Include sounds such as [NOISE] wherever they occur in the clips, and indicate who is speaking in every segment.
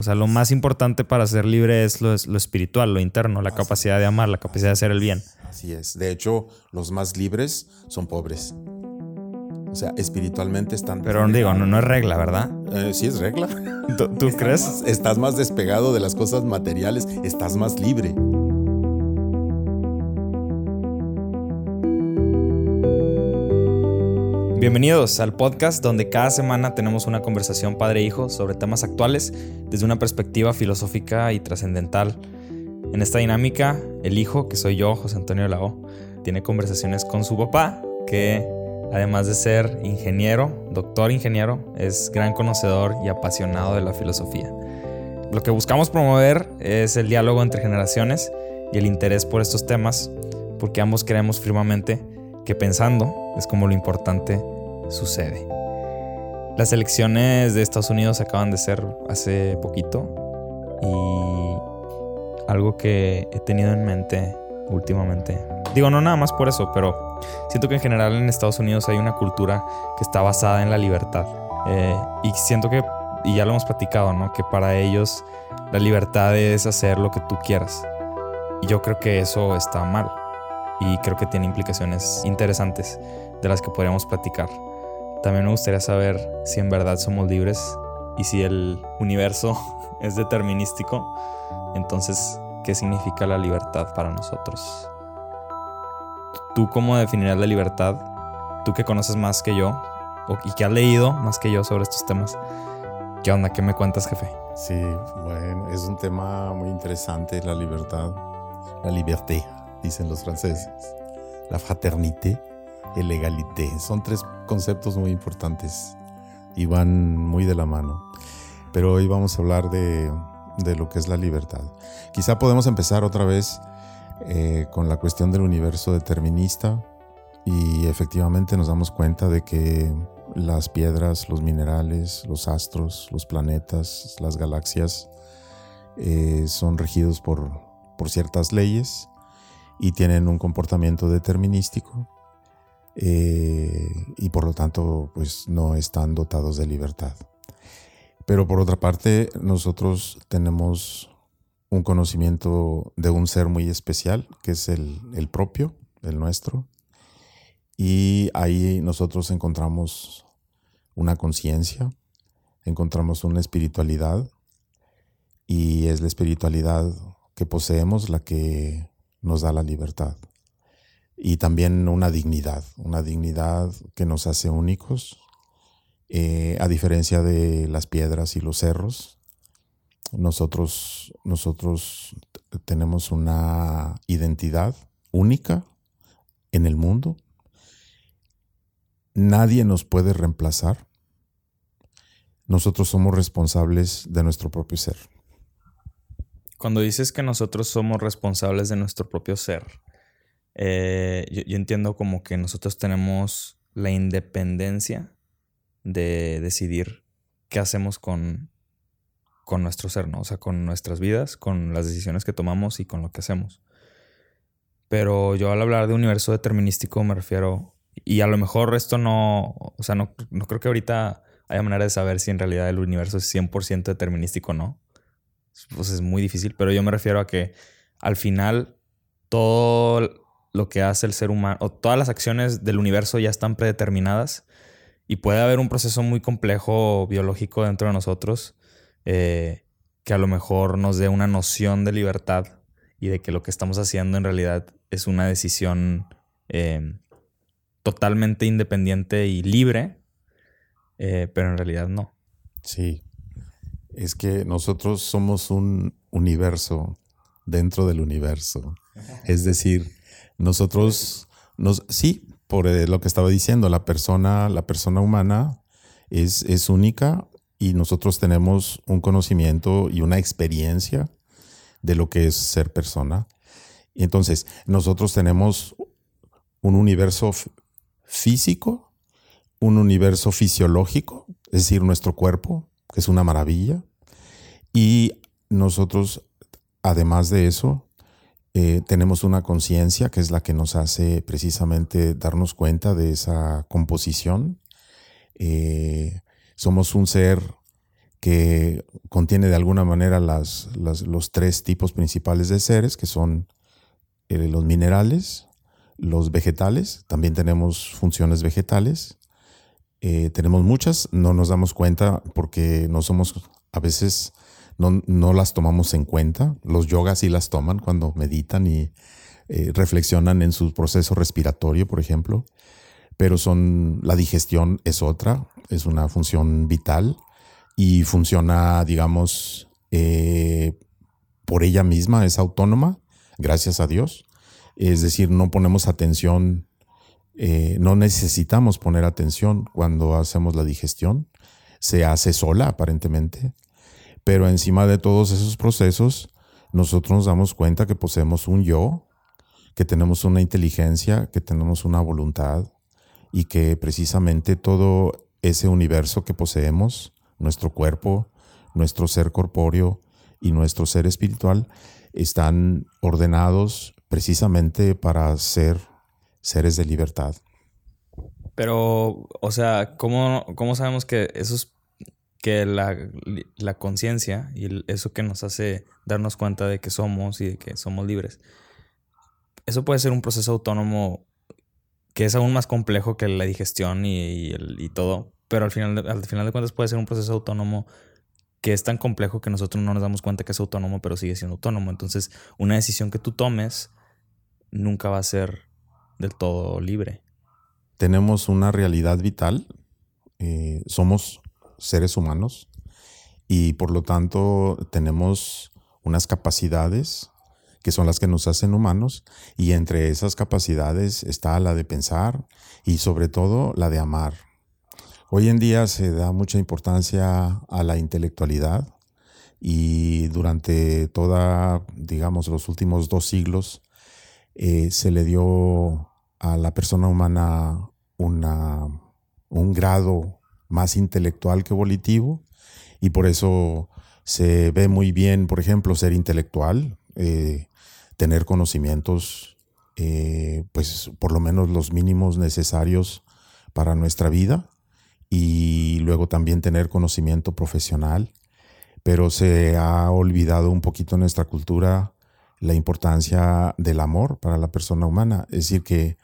Speaker 1: O sea, lo más importante para ser libre es lo, lo espiritual, lo interno, la capacidad de amar, la capacidad de hacer el bien.
Speaker 2: Así es. De hecho, los más libres son pobres. O sea, espiritualmente están.
Speaker 1: Pero digo, no, no es regla, ¿verdad?
Speaker 2: Eh, sí es regla. [LAUGHS]
Speaker 1: ¿Tú, crees?
Speaker 2: estás más despegado de las cosas materiales, estás más libre.
Speaker 1: Bienvenidos al podcast donde cada semana tenemos una conversación padre-hijo sobre temas actuales desde una perspectiva filosófica y trascendental. En esta dinámica, el hijo, que soy yo, José Antonio Lao, tiene conversaciones con su papá, que además de ser ingeniero, doctor ingeniero, es gran conocedor y apasionado de la filosofía. Lo que buscamos promover es el diálogo entre generaciones y el interés por estos temas, porque ambos creemos firmemente que pensando es como lo importante sucede. Las elecciones de Estados Unidos acaban de ser hace poquito y algo que he tenido en mente últimamente. Digo, no nada más por eso, pero siento que en general en Estados Unidos hay una cultura que está basada en la libertad. Eh, y siento que, y ya lo hemos platicado, ¿no? Que para ellos la libertad es hacer lo que tú quieras. Y yo creo que eso está mal y creo que tiene implicaciones interesantes de las que podríamos platicar. También me gustaría saber si en verdad somos libres y si el universo [LAUGHS] es determinístico, entonces, ¿qué significa la libertad para nosotros? ¿Tú cómo definirías la libertad? Tú que conoces más que yo y que has leído más que yo sobre estos temas. ¿Qué onda? ¿Qué me cuentas, jefe?
Speaker 2: Sí, bueno, es un tema muy interesante, la libertad, la liberté dicen los franceses. La fraternité y l'égalité. Son tres conceptos muy importantes y van muy de la mano. Pero hoy vamos a hablar de, lo que es la libertad. Quizá podemos empezar otra vez eh, con la cuestión del universo determinista y efectivamente nos damos cuenta de que las piedras, los minerales, los astros, los planetas, las galaxias eh, son regidos por, por ciertas leyes y tienen un comportamiento determinístico eh, y por lo tanto pues no están dotados de libertad. Pero por otra parte nosotros tenemos un conocimiento de un ser muy especial que es el, el propio, el nuestro, y ahí nosotros encontramos una conciencia, encontramos una espiritualidad y es la espiritualidad que poseemos la que nos da la libertad. Y también una dignidad, una dignidad que nos hace únicos, eh, a diferencia de las piedras y los cerros. Nosotros, nosotros tenemos una identidad única en el mundo. Nadie nos puede reemplazar. Nosotros somos responsables de nuestro propio ser.
Speaker 1: Cuando dices que nosotros somos responsables de nuestro propio ser, eh, yo, entiendo como que nosotros tenemos la independencia de decidir qué hacemos con, con nuestro ser, ¿no? O sea, con nuestras vidas, con las decisiones que tomamos y con lo que hacemos. Pero yo al hablar de universo determinístico me refiero, y a lo mejor esto no, o sea, no, no creo que ahorita haya manera de saber si en realidad el universo es 100% determinístico o no pues es muy difícil, pero yo me refiero a que al final todo lo que hace el ser humano, o todas las acciones del universo ya están predeterminadas y puede haber un proceso muy complejo biológico dentro de nosotros eh, que a lo mejor nos dé una noción de libertad y de que lo que estamos haciendo en realidad es una decisión eh, totalmente independiente y libre, eh, pero en realidad no.
Speaker 2: Sí, es que nosotros somos un universo dentro del universo. Es decir, nosotros nos sí, por eh, lo que estaba diciendo, la persona, la persona humana es, es única y nosotros tenemos un conocimiento y una experiencia de lo que es ser persona. Entonces, nosotros tenemos un universo físico, un universo fisiológico, es decir, nuestro cuerpo, que es una maravilla, y nosotros, además de eso, eh, tenemos una conciencia que es la que nos hace precisamente darnos cuenta de esa composición. Eh, somos un ser que contiene de alguna manera las, los tres tipos principales de seres, que son eh, los minerales, los vegetales, también tenemos funciones vegetales, tenemos muchas, no nos damos cuenta porque no somos, a veces no, las tomamos en cuenta, los yogas sí las toman cuando meditan y eh, reflexionan en su proceso respiratorio, por ejemplo, pero son, la digestión es otra, es una función vital y funciona, digamos, por ella misma, es autónoma, gracias a Dios. Es decir, no ponemos atención, eh, no necesitamos poner atención cuando hacemos la digestión. Se hace sola aparentemente, pero encima de todos esos procesos, nosotros nos damos cuenta que poseemos un yo, que tenemos una inteligencia, que tenemos una voluntad y que precisamente todo ese universo que poseemos, nuestro cuerpo, nuestro ser corpóreo y nuestro ser espiritual, están ordenados precisamente para ser seres de libertad.
Speaker 1: Pero, o sea, ¿cómo, cómo sabemos que eso es que la, la conciencia y eso que nos hace darnos cuenta de que somos y de que somos libres, eso puede ser un proceso autónomo que es aún más complejo que la digestión y, y todo, pero al final, al final de cuentas puede ser un proceso autónomo que es tan complejo que nosotros no nos damos cuenta que es autónomo, pero sigue siendo autónomo. Entonces, una decisión que tú tomes nunca va a ser del todo libre.
Speaker 2: Tenemos una realidad vital, eh, somos seres humanos y por lo tanto tenemos unas capacidades que son las que nos hacen humanos y entre esas capacidades está la de pensar y sobre todo la de amar. Hoy en día se da mucha importancia a la intelectualidad y durante toda, digamos, los últimos dos siglos eh, se le dio a la persona humana una, un grado más intelectual que volitivo y por eso se ve muy bien, por ejemplo, ser intelectual, eh, tener conocimientos, eh, pues por lo menos los mínimos necesarios para nuestra vida y luego también tener conocimiento profesional, pero se ha olvidado un poquito en nuestra cultura la importancia del amor para la persona humana. Es decir, que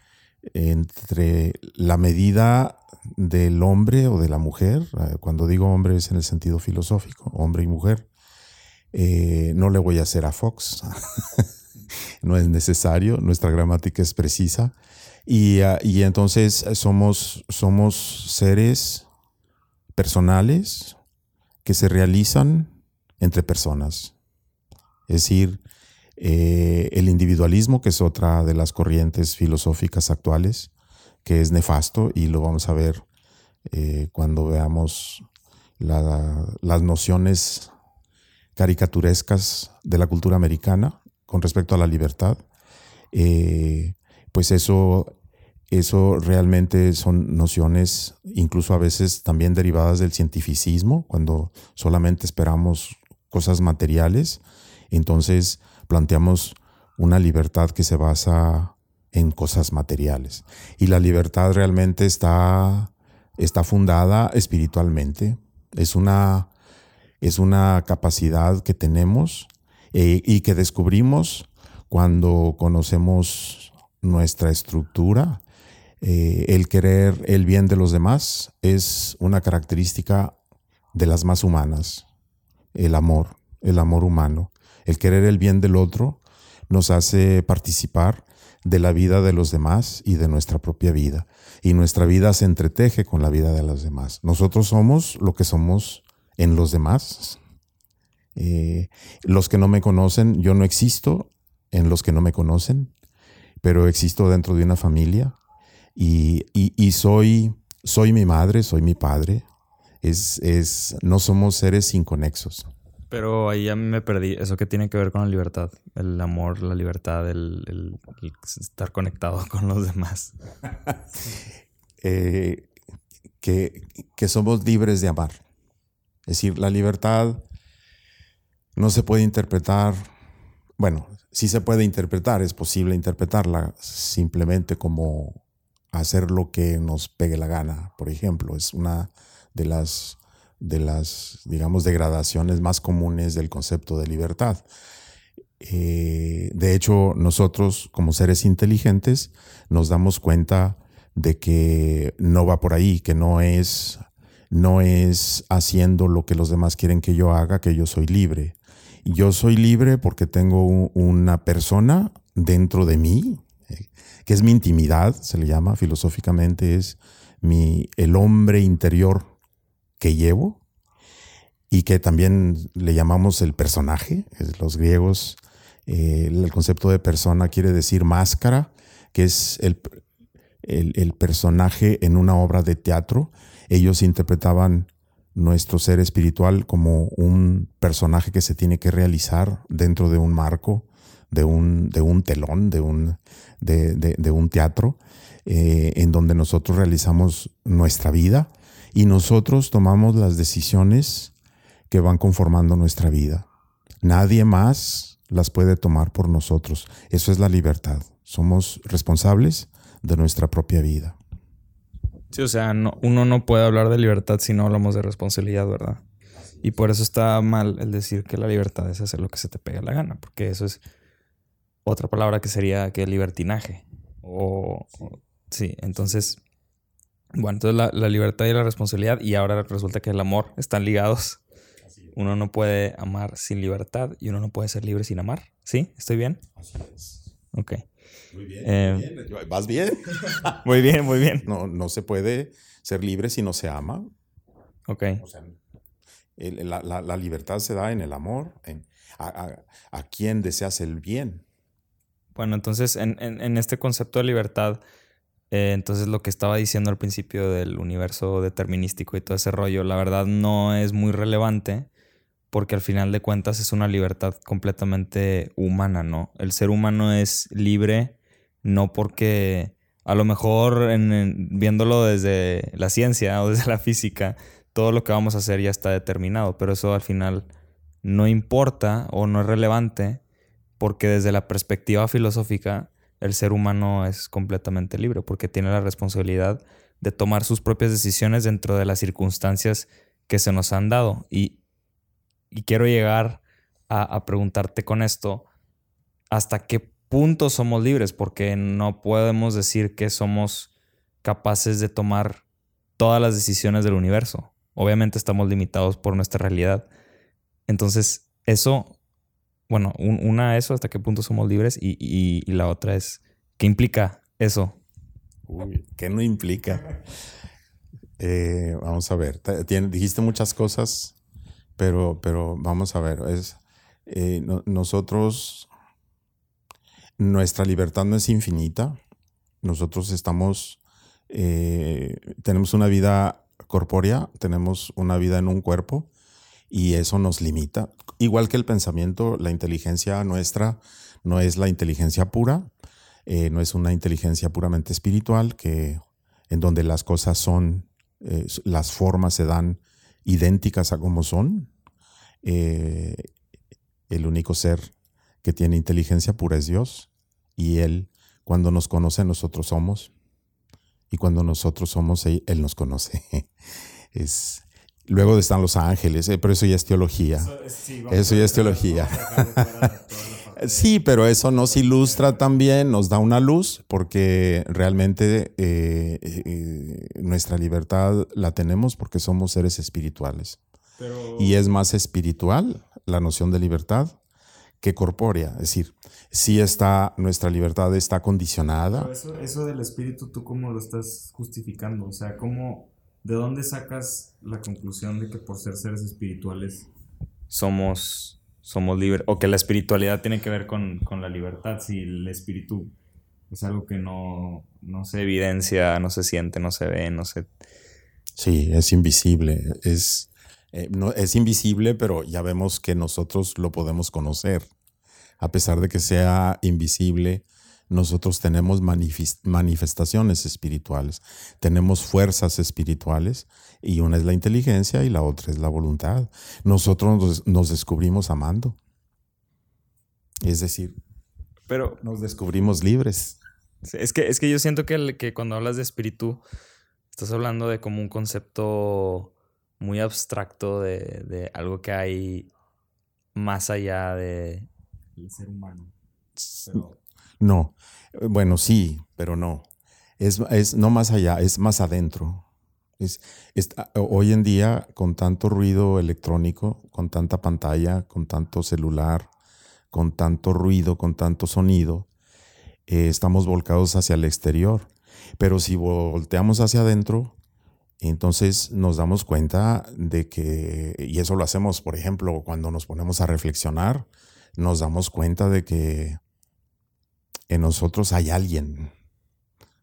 Speaker 2: entre la medida del hombre o de la mujer, eh, cuando digo hombre es en el sentido filosófico, hombre y mujer, eh, no le voy a hacer a Fox, [LAUGHS] no es necesario, nuestra gramática es precisa. Y, ah, y entonces somos, somos seres personales que se realizan entre personas. Es decir, eh, el individualismo, que es otra de las corrientes filosóficas actuales, que es nefasto y lo vamos a ver eh, cuando veamos las nociones caricaturescas de la cultura americana con respecto a la libertad, eh, pues eso, eso realmente son nociones incluso a veces también derivadas del cientificismo, cuando solamente esperamos cosas materiales. Entonces, planteamos una libertad que se basa en cosas materiales. Y la libertad realmente está, está fundada espiritualmente. Es una, es una capacidad que tenemos eh, y que descubrimos cuando conocemos nuestra estructura. Eh, el querer el bien de los demás es una característica de las más humanas. El amor, el amor humano. El querer el bien del otro nos hace participar de la vida de los demás y de nuestra propia vida. Y nuestra vida se entreteje con la vida de los demás. Nosotros somos lo que somos en los demás. Eh, los que no me conocen, yo no existo en los que no me conocen, pero existo dentro de una familia y, soy, soy mi madre, soy mi padre. Es, es, no somos seres inconexos.
Speaker 1: Pero ahí ya me perdí. ¿Eso qué tiene que ver con la libertad? El amor, la libertad, el, estar conectado [LAUGHS] con los demás. [LAUGHS]
Speaker 2: Eh, que, que somos libres de amar. Es decir, la libertad no se puede interpretar, bueno, sí se puede interpretar, es posible interpretarla simplemente como hacer lo que nos pegue la gana, por ejemplo. Es una de las de las, digamos, degradaciones más comunes del concepto de libertad. Eh, de hecho, nosotros como seres inteligentes nos damos cuenta de que no va por ahí, que no es, no es haciendo lo que los demás quieren que yo haga, que yo soy libre. Yo soy libre porque tengo una persona dentro de mí, que es mi intimidad, se le llama filosóficamente, es mi, el hombre interior que llevo y que también le llamamos el personaje. Los griegos, eh, el concepto de persona quiere decir máscara, que es el, el, personaje en una obra de teatro. Ellos interpretaban nuestro ser espiritual como un personaje que se tiene que realizar dentro de un marco, de un, de un telón, de un, de, un teatro, eh, en donde nosotros realizamos nuestra vida y nosotros tomamos las decisiones que van conformando nuestra vida. Nadie más las puede tomar por nosotros. Eso es la libertad. Somos responsables de nuestra propia vida.
Speaker 1: Sí, o sea, uno no puede hablar de libertad si no hablamos de responsabilidad, ¿verdad? Y por eso está mal el decir que la libertad es hacer lo que se te pega la gana, porque eso es otra palabra que sería que libertinaje. O, sí. entonces, bueno, entonces la, la, libertad y la responsabilidad, y ahora resulta que el amor están ligados. Uno no puede amar sin libertad y uno no puede ser libre sin amar. ¿Sí? ¿Estoy bien? Así es. Ok.
Speaker 2: Muy bien, eh, ¿Vas bien? [LAUGHS]
Speaker 1: muy bien, muy bien.
Speaker 2: No, no se puede ser libre si no se ama.
Speaker 1: Ok.
Speaker 2: O sea, la, la, la, libertad se da en el amor, en, a, a, a, quien deseas el bien.
Speaker 1: Bueno, entonces en, en, en este concepto de libertad, eh, entonces lo que estaba diciendo al principio del universo determinístico y todo ese rollo, la verdad no es muy relevante porque al final de cuentas es una libertad completamente humana, ¿no? El ser humano es libre no porque a lo mejor viéndolo desde la ciencia o [LAUGHS] desde la física, todo lo que vamos a hacer ya está determinado, pero eso al final no importa o no es relevante porque desde la perspectiva filosófica el ser humano es completamente libre porque tiene la responsabilidad de tomar sus propias decisiones dentro de las circunstancias que se nos han dado. Y, quiero llegar a, a, preguntarte con esto, ¿hasta qué punto somos libres? Porque no podemos decir que somos capaces de tomar todas las decisiones del universo. Obviamente estamos limitados por nuestra realidad. Entonces, eso bueno, una eso, hasta qué punto somos libres y, la otra es, ¿qué implica eso?
Speaker 2: Uy, ¿qué no implica? Eh, vamos a ver, dijiste muchas cosas, pero, pero vamos a ver, es, eh, nosotros, nuestra libertad no es infinita, nosotros estamos, eh, tenemos una vida corpórea, tenemos una vida en un cuerpo y eso nos limita. Igual que el pensamiento, la inteligencia nuestra no es la inteligencia pura, eh, no es una inteligencia puramente espiritual, que en donde las cosas son, eh, las formas se dan idénticas a como son. Eh, el único ser que tiene inteligencia pura es Dios y Él, cuando nos conoce, nosotros somos. Y cuando nosotros somos, Él, él nos conoce. [LAUGHS] es, Luego están los ángeles, eh, pero eso ya es teología. Eso, ya es teología. [LAUGHS] sí, pero eso nos ilustra también, nos da una luz, porque realmente eh, eh, nuestra libertad la tenemos porque somos seres espirituales. Y es más espiritual la noción de libertad que corpórea. Es decir, si está, nuestra libertad está condicionada.
Speaker 1: eso, eso del espíritu, ¿tú cómo lo estás justificando? O sea, ¿cómo ¿De dónde sacas la conclusión de que por ser seres espirituales somos, somos libres? O que la espiritualidad tiene que ver con, la libertad, si el espíritu es algo que no, se evidencia, no se siente, no se ve, no se...
Speaker 2: Sí, es invisible. Es, eh, no, es invisible, pero ya vemos que nosotros lo podemos conocer. A pesar de que sea invisible, nosotros tenemos manifestaciones espirituales, tenemos fuerzas espirituales y una es la inteligencia y la otra es la voluntad. Nosotros nos, descubrimos amando. Es decir, pero nos descubrimos libres.
Speaker 1: Es que, es que yo siento que, que cuando hablas de espíritu, estás hablando de como un concepto muy abstracto de, algo que hay más allá de el ser humano.
Speaker 2: No, bueno, sí, pero no. Es, es, no más allá, es más adentro. Es, hoy en día, con tanto ruido electrónico, con tanta pantalla, con tanto celular, con tanto ruido, con tanto sonido, eh, estamos volcados hacia el exterior. Pero si volteamos hacia adentro, entonces nos damos cuenta de que, y eso lo hacemos, por ejemplo, cuando nos ponemos a reflexionar, nos damos cuenta de que en nosotros hay alguien,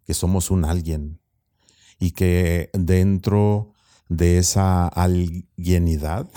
Speaker 2: que somos un alguien, y que dentro de esa alguienidad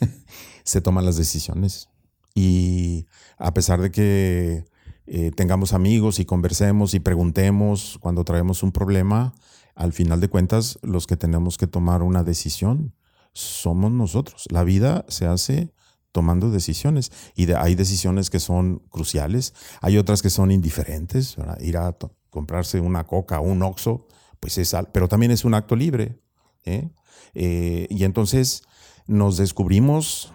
Speaker 2: [LAUGHS] se toman las decisiones. Y a pesar de que eh, tengamos amigos y conversemos y preguntemos cuando traemos un problema, al final de cuentas los que tenemos que tomar una decisión somos nosotros. La vida se hace tomando decisiones y hay decisiones que son cruciales, hay otras que son indiferentes, ir a comprarse una coca o un oxo, pues es, pero también es un acto libre. ¿eh? Eh, y entonces nos descubrimos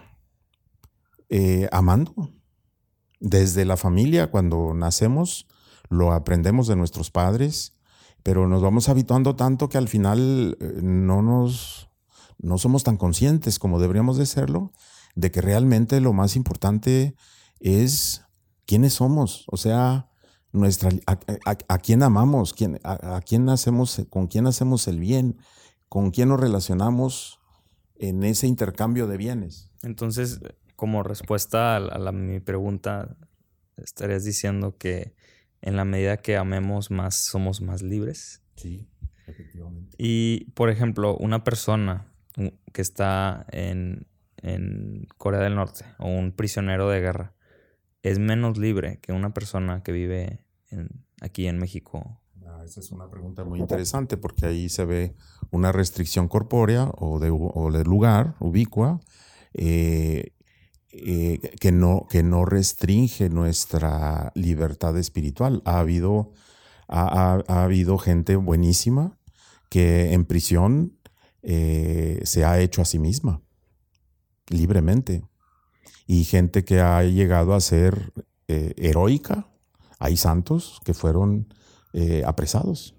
Speaker 2: amando, desde la familia, cuando nacemos, lo aprendemos de nuestros padres, pero nos vamos habituando tanto que al final eh, no nos no somos tan conscientes como deberíamos de serlo de que realmente lo más importante es quiénes somos, o sea, nuestra a, quién amamos, quién, a, quién hacemos, con quién hacemos el bien, con quién nos relacionamos en ese intercambio de bienes.
Speaker 1: Entonces, como respuesta a, mi pregunta, estarías diciendo que en la medida que amemos más, somos más libres.
Speaker 2: Sí, efectivamente.
Speaker 1: Y, por ejemplo, una persona que está en, Corea del Norte o un prisionero de guerra es menos libre que una persona que vive aquí en México.
Speaker 2: Ah, esa es una pregunta muy interesante porque ahí se ve una restricción corpórea o de, o de lugar, ubicua, eh, eh, que, no, que no restringe nuestra libertad espiritual. Ha habido, ha, habido gente buenísima que en prisión eh, se ha hecho a sí misma, libremente. Y gente que ha llegado a ser eh, heroica. Hay santos que fueron apresados.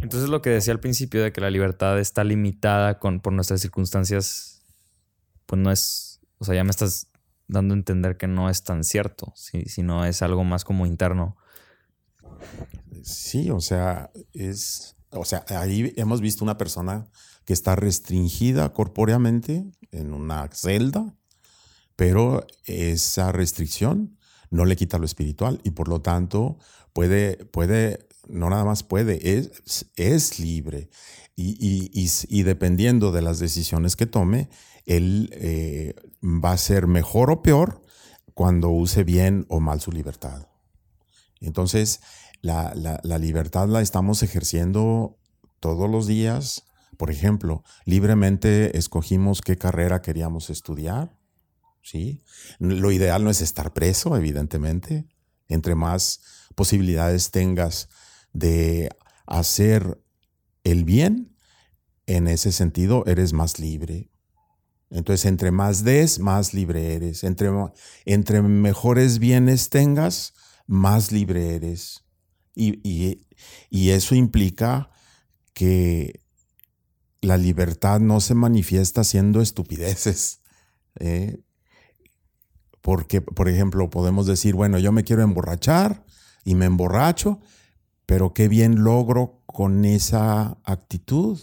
Speaker 1: Entonces lo que decía al principio de que la libertad está limitada con, por nuestras circunstancias, pues no es o sea, ya me estás dando a entender que no es tan cierto, si, no es algo más como interno.
Speaker 2: Sí, o sea, es. O sea, ahí hemos visto una persona que está restringida corpóreamente en una celda, pero esa restricción no le quita lo espiritual y por lo tanto puede, puede no nada más puede, es, es libre. Y, y, y, dependiendo de las decisiones que tome, él eh, va a ser mejor o peor cuando use bien o mal su libertad. Entonces, la, libertad la estamos ejerciendo todos los días. Por ejemplo, libremente escogimos qué carrera queríamos estudiar. ¿sí? Lo ideal no es estar preso, evidentemente. Entre más posibilidades tengas de hacer el bien, en ese sentido eres más libre. Entonces, entre más des, más libre eres. Entre, entre mejores bienes tengas, más libre eres. Y, eso implica que la libertad no se manifiesta haciendo estupideces. [LAUGHS] ¿eh? Porque, por ejemplo, podemos decir, bueno, yo me quiero emborrachar y me emborracho, pero qué bien logro con esa actitud.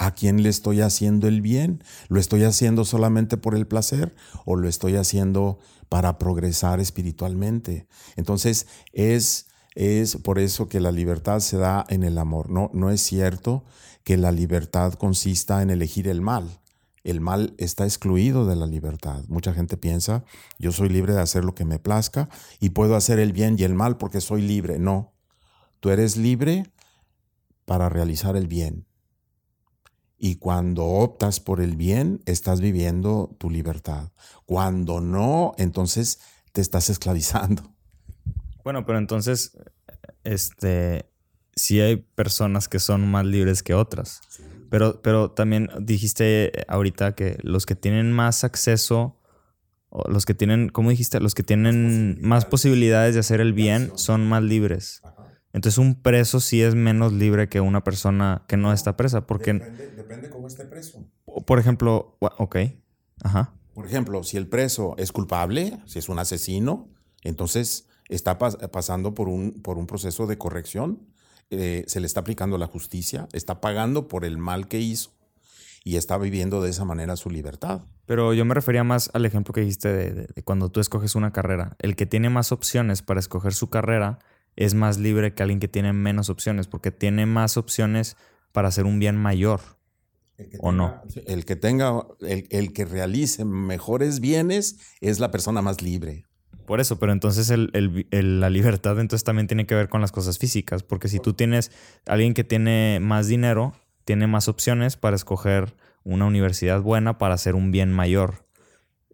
Speaker 2: ¿A quién le estoy haciendo el bien? ¿Lo estoy haciendo solamente por el placer o lo estoy haciendo para progresar espiritualmente? Entonces es, es por eso que la libertad se da en el amor. No, no es cierto que la libertad consista en elegir el mal. El mal está excluido de la libertad. Mucha gente piensa, yo soy libre de hacer lo que me plazca y puedo hacer el bien y el mal porque soy libre. No, tú eres libre para realizar el bien. Y cuando optas por el bien, estás viviendo tu libertad. Cuando no, entonces te estás esclavizando.
Speaker 1: Bueno, pero entonces, este, sí hay personas que son más libres que otras. Pero, pero también dijiste ahorita que los que tienen más acceso, o los que tienen, ¿cómo dijiste? Los que tienen más posibilidades de hacer el bien son más libres. Entonces un preso sí es menos libre que una persona que no está presa. Porque,
Speaker 2: Depende, depende cómo esté preso.
Speaker 1: por ejemplo, ok, ajá.
Speaker 2: Por ejemplo, si el preso es culpable, si es un asesino, entonces está pas- pasando por un, por un proceso de corrección, eh, se le está aplicando la justicia, está pagando por el mal que hizo y está viviendo de esa manera su libertad.
Speaker 1: Pero yo me refería más al ejemplo que dijiste de, de- de cuando tú escoges una carrera. El que tiene más opciones para escoger su carrera es más libre que alguien que tiene menos opciones, porque tiene más opciones para hacer un bien mayor. ¿O no?
Speaker 2: El que tenga, el, el que realice mejores bienes es la persona más libre.
Speaker 1: Por eso, pero entonces la libertad entonces también tiene que ver con las cosas físicas, porque si tú tienes alguien que tiene más dinero, tiene más opciones para escoger una universidad buena para hacer un bien mayor.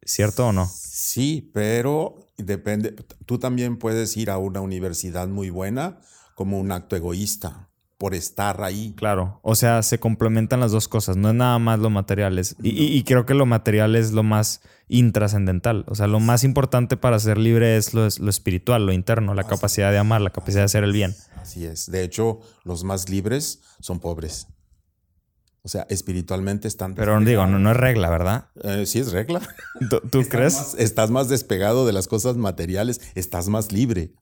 Speaker 1: ¿Cierto o no?
Speaker 2: Sí, pero depende. Tú también puedes ir a una universidad muy buena como un acto egoísta por estar ahí.
Speaker 1: Claro, o sea, se complementan las dos cosas, no es nada más lo material, es- y, y- y creo que lo material es lo más intrascendental, o sea, lo más importante para ser libre es lo, es lo espiritual, lo interno, la capacidad de amar, la capacidad de hacer el bien.
Speaker 2: Así es. De hecho, los más libres son pobres. O sea, espiritualmente están.
Speaker 1: Pero digo, no, no es regla, ¿verdad?
Speaker 2: Eh, sí es regla. [LAUGHS]
Speaker 1: ¿Tú, tú
Speaker 2: Estás
Speaker 1: crees?
Speaker 2: más- estás más despegado de las cosas materiales, estás más libre.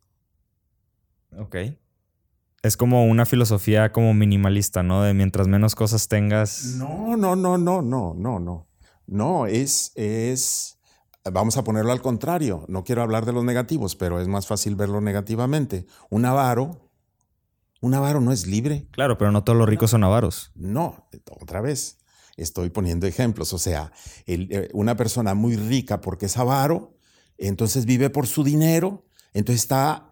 Speaker 1: Ok. Es como una filosofía como minimalista, ¿no? De mientras menos cosas tengas.
Speaker 2: No, no, no, no, no, no, no. No, es, es, vamos a ponerlo al contrario. No quiero hablar de los negativos, pero es más fácil verlo negativamente. Un avaro, un avaro no es libre.
Speaker 1: Claro, pero no todos los ricos son avaros.
Speaker 2: No, otra vez, estoy poniendo ejemplos. O sea, el- eh, una persona muy rica porque es avaro, entonces vive por su dinero, entonces está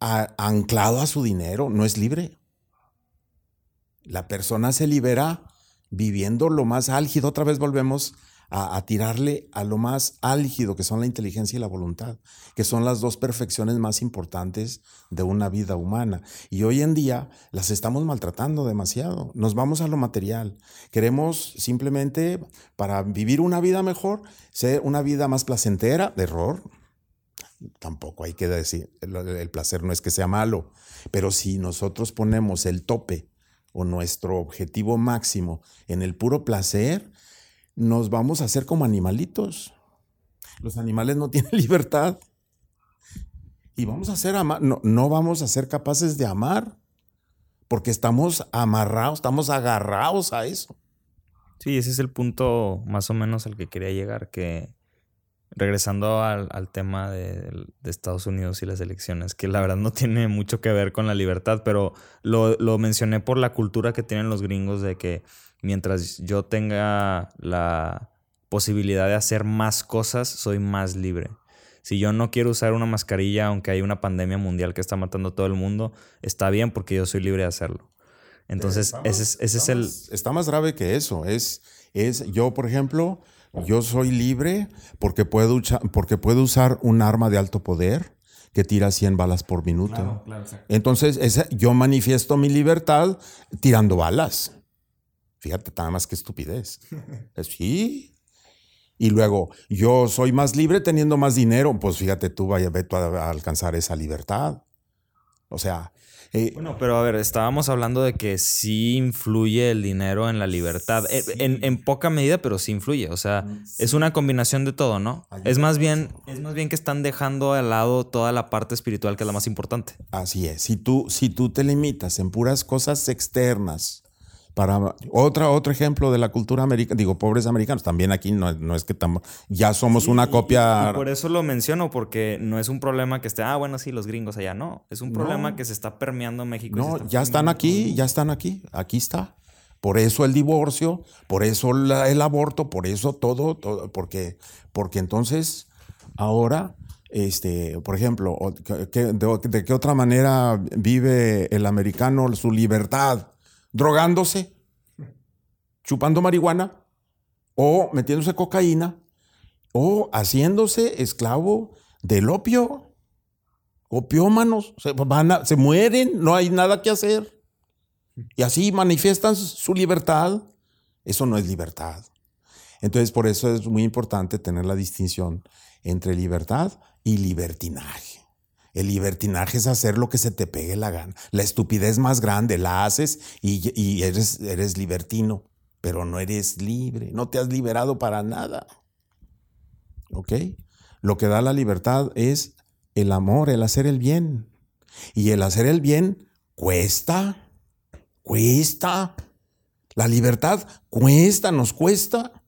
Speaker 2: a- anclado a su dinero, no es libre. La persona se libera viviendo lo más álgido. Otra vez volvemos a, a tirarle a lo más álgido, que son la inteligencia y la voluntad, que son las dos perfecciones más importantes de una vida humana. Y hoy en día las estamos maltratando demasiado. Nos vamos a lo material. Queremos simplemente, para vivir una vida mejor, ser una vida más placentera, de error. Tampoco hay que decir, el, placer no es que sea malo, pero si nosotros ponemos el tope o nuestro objetivo máximo en el puro placer, nos vamos a hacer como animalitos. Los animales no [LAUGHS] tienen libertad. Y vamos a ser no, no vamos a ser capaces de amar porque estamos amarrados, estamos agarrados a eso.
Speaker 1: Sí, ese es el punto más o menos al que quería llegar, que regresando al, al tema de, de Estados Unidos y las elecciones, que la verdad no [LAUGHS] tiene mucho que ver con la libertad, pero lo, lo mencioné por la cultura que tienen los gringos de que mientras yo tenga la posibilidad de hacer más cosas, soy más libre. Si yo no quiero usar una mascarilla, aunque hay una pandemia mundial que está matando a todo el mundo, está bien porque yo soy libre de hacerlo. Entonces,
Speaker 2: Está
Speaker 1: ese
Speaker 2: más-
Speaker 1: es, ese es el...
Speaker 2: más- Está más grave que eso. Es, es yo, por ejemplo, yo soy libre porque puedo, porque puedo usar un arma de alto poder que tira 100 balas por minuto. Entonces, yo manifiesto mi libertad tirando balas. Fíjate, nada más que estupidez. [LAUGHS] Sí. Y luego, yo soy más libre teniendo más dinero. Pues fíjate, tú vaya, ve tú a, a alcanzar esa libertad. O sea, eh,
Speaker 1: Bueno, pero a ver, estábamos hablando de que sí influye el dinero en la libertad. Eh, En, en poca medida, pero sí influye. O sea, es una combinación de todo, ¿no? Es más bien, es más bien que están dejando de lado toda la parte espiritual que es la más importante.
Speaker 2: Así es. Si tú, si tú te limitas en puras cosas externas, para otra, otro ejemplo de la cultura americana, digo, pobres americanos, también aquí no, no es que tam- ya somos una copia.
Speaker 1: Y por eso lo menciono, porque no es un problema que esté, ah, bueno, sí, los gringos allá. No, es un
Speaker 2: No.
Speaker 1: problema que se está permeando en México.
Speaker 2: no,
Speaker 1: está
Speaker 2: ya están aquí, ya están aquí, aquí está. Por eso el divorcio, por eso la- el aborto, por eso todo, todo porque, porque entonces ahora, este, por ejemplo, de qué otra manera vive el americano su libertad? Drogándose, chupando marihuana, o metiéndose cocaína, o haciéndose esclavo del opio. Opiómanos, se, van se mueren, no hay nada que hacer. Y así manifiestan su libertad Eso no es libertad. Entonces, por eso es muy importante tener la distinción entre libertad y libertinaje. El libertinaje es hacer lo que se te pegue la gana. La estupidez más grande la haces y, eres, eres libertino, pero no eres libre. No te has liberado para nada. ¿Ok? Lo que da la libertad es el amor, el hacer el bien. Y el hacer el bien cuesta, cuesta. La libertad cuesta, nos cuesta.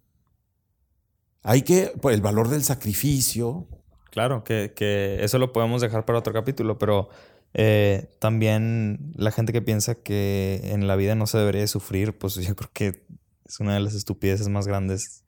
Speaker 2: Hay que, pues, el valor del sacrificio.
Speaker 1: Claro, que, eso lo podemos dejar para otro capítulo, pero eh, también la gente que piensa que en la vida no se debería sufrir, pues yo creo que es una de las estupideces más grandes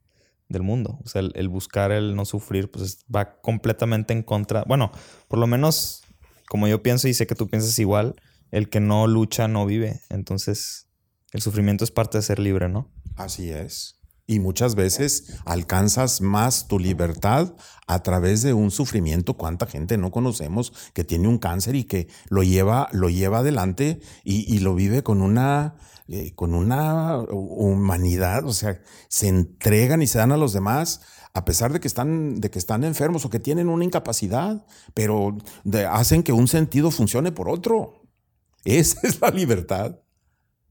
Speaker 1: del mundo. O sea, el, buscar el no sufrir, pues va completamente en contra. Bueno, por lo menos como yo pienso y sé que tú piensas igual, el que no lucha no vive. Entonces, el sufrimiento es parte de ser libre, ¿no?
Speaker 2: Así es. Y muchas veces alcanzas más tu libertad a través de un sufrimiento. ¿Cuánta gente no conocemos que tiene un cáncer y que lo lleva, lo lleva adelante y, lo vive con una, eh, con una humanidad? O sea, se entregan y se dan a los demás a pesar de que están, de que están enfermos o que tienen una incapacidad, pero hacen que un sentido funcione por otro. Esa [LAUGHS] es la libertad.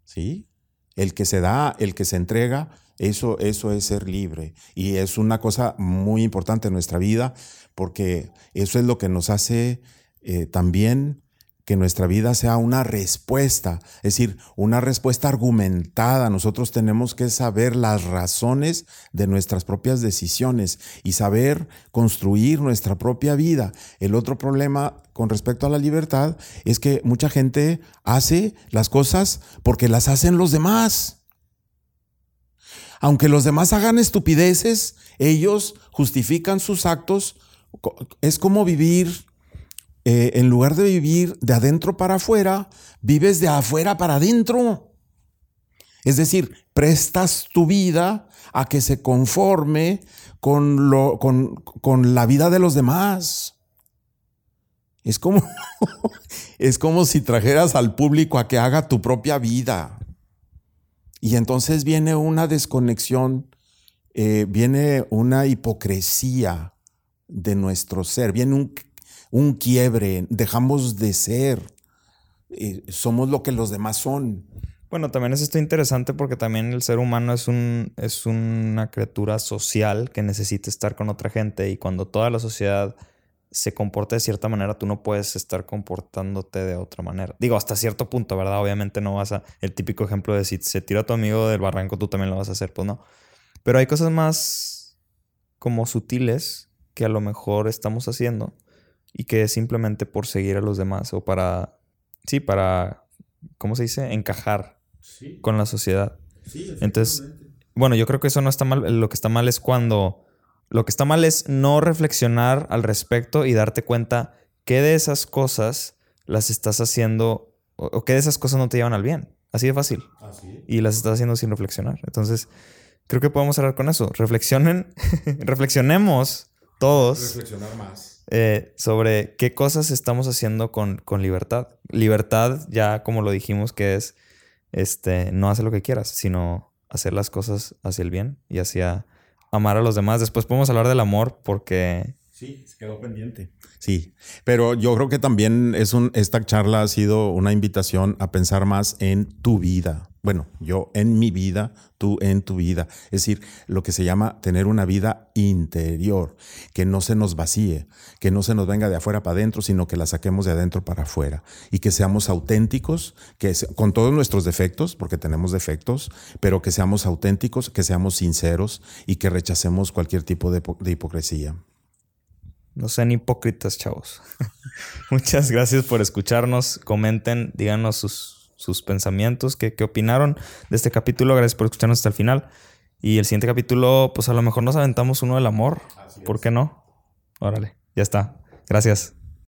Speaker 2: ¿Sí? El que se da, el que se entrega, eso, eso es ser libre. Y es una cosa muy importante en nuestra vida porque eso es lo que nos hace eh, también que nuestra vida sea una respuesta, es decir, una respuesta argumentada. Nosotros tenemos que saber las razones de nuestras propias decisiones y saber construir nuestra propia vida. El otro problema con respecto a la libertad es que mucha gente hace las cosas porque las hacen los demás. Aunque los demás hagan estupideces, ellos justifican sus actos. Es como vivir eh, en lugar de vivir de adentro para afuera, vives de afuera para adentro. Es decir, prestas tu vida a que se conforme con, lo, con, con la vida de los demás. Es como, [LAUGHS] es como si trajeras al público a que haga tu propia vida. Y entonces viene una desconexión, eh, viene una hipocresía de nuestro ser, viene un un quiebre, dejamos de ser, eh, somos lo que los demás son.
Speaker 1: Bueno, también es esto interesante porque también el ser humano es, un, es una criatura social que necesita estar con otra gente y cuando toda la sociedad se comporta de cierta manera, tú no puedes estar comportándote de otra manera. Digo, hasta cierto punto, ¿verdad? Obviamente no vas a... El típico ejemplo de si se tira tu amigo del barranco, tú también lo vas a hacer, pues no. Pero hay cosas más como sutiles que a lo mejor estamos haciendo y que es simplemente por seguir a los demás o para, sí, para, ¿cómo se dice? Encajar con la sociedad. Sí, Entonces, bueno, yo creo que eso no está mal. Lo que está mal es cuando, lo que está mal es no reflexionar al respecto y darte cuenta qué de esas cosas las estás haciendo o, qué de esas cosas no te llevan al bien. Así de fácil. Y las estás haciendo sin reflexionar. Entonces, creo que podemos hablar con eso. Reflexionen, [LAUGHS] reflexionemos todos.
Speaker 2: Reflexionar más
Speaker 1: eh, sobre qué cosas estamos haciendo con, con, libertad. Libertad, ya como lo dijimos, que es este, no hacer lo que quieras, sino hacer las cosas hacia el bien y hacia amar a los demás. Después podemos hablar del amor porque...
Speaker 2: Sí, quedó pendiente. Sí, pero yo creo que también es un, esta charla ha sido una invitación a pensar más en tu vida. Bueno, yo en mi vida, tú en tu vida. Es decir, lo que se llama tener una vida interior, que no se nos vacíe, que no se nos venga de afuera para adentro, sino que la saquemos de adentro para afuera y que seamos auténticos, que con todos nuestros defectos, porque tenemos defectos, pero que seamos auténticos, que seamos sinceros y que rechacemos cualquier tipo de hipocresía.
Speaker 1: No sean hipócritas, chavos. [LAUGHS] Muchas gracias por escucharnos. Comenten, díganos sus, sus pensamientos, qué, qué opinaron de este capítulo. Gracias por escucharnos hasta el final. Y el siguiente capítulo, pues a lo mejor nos aventamos uno del amor. ¿Por qué no? Órale, ya está. Gracias.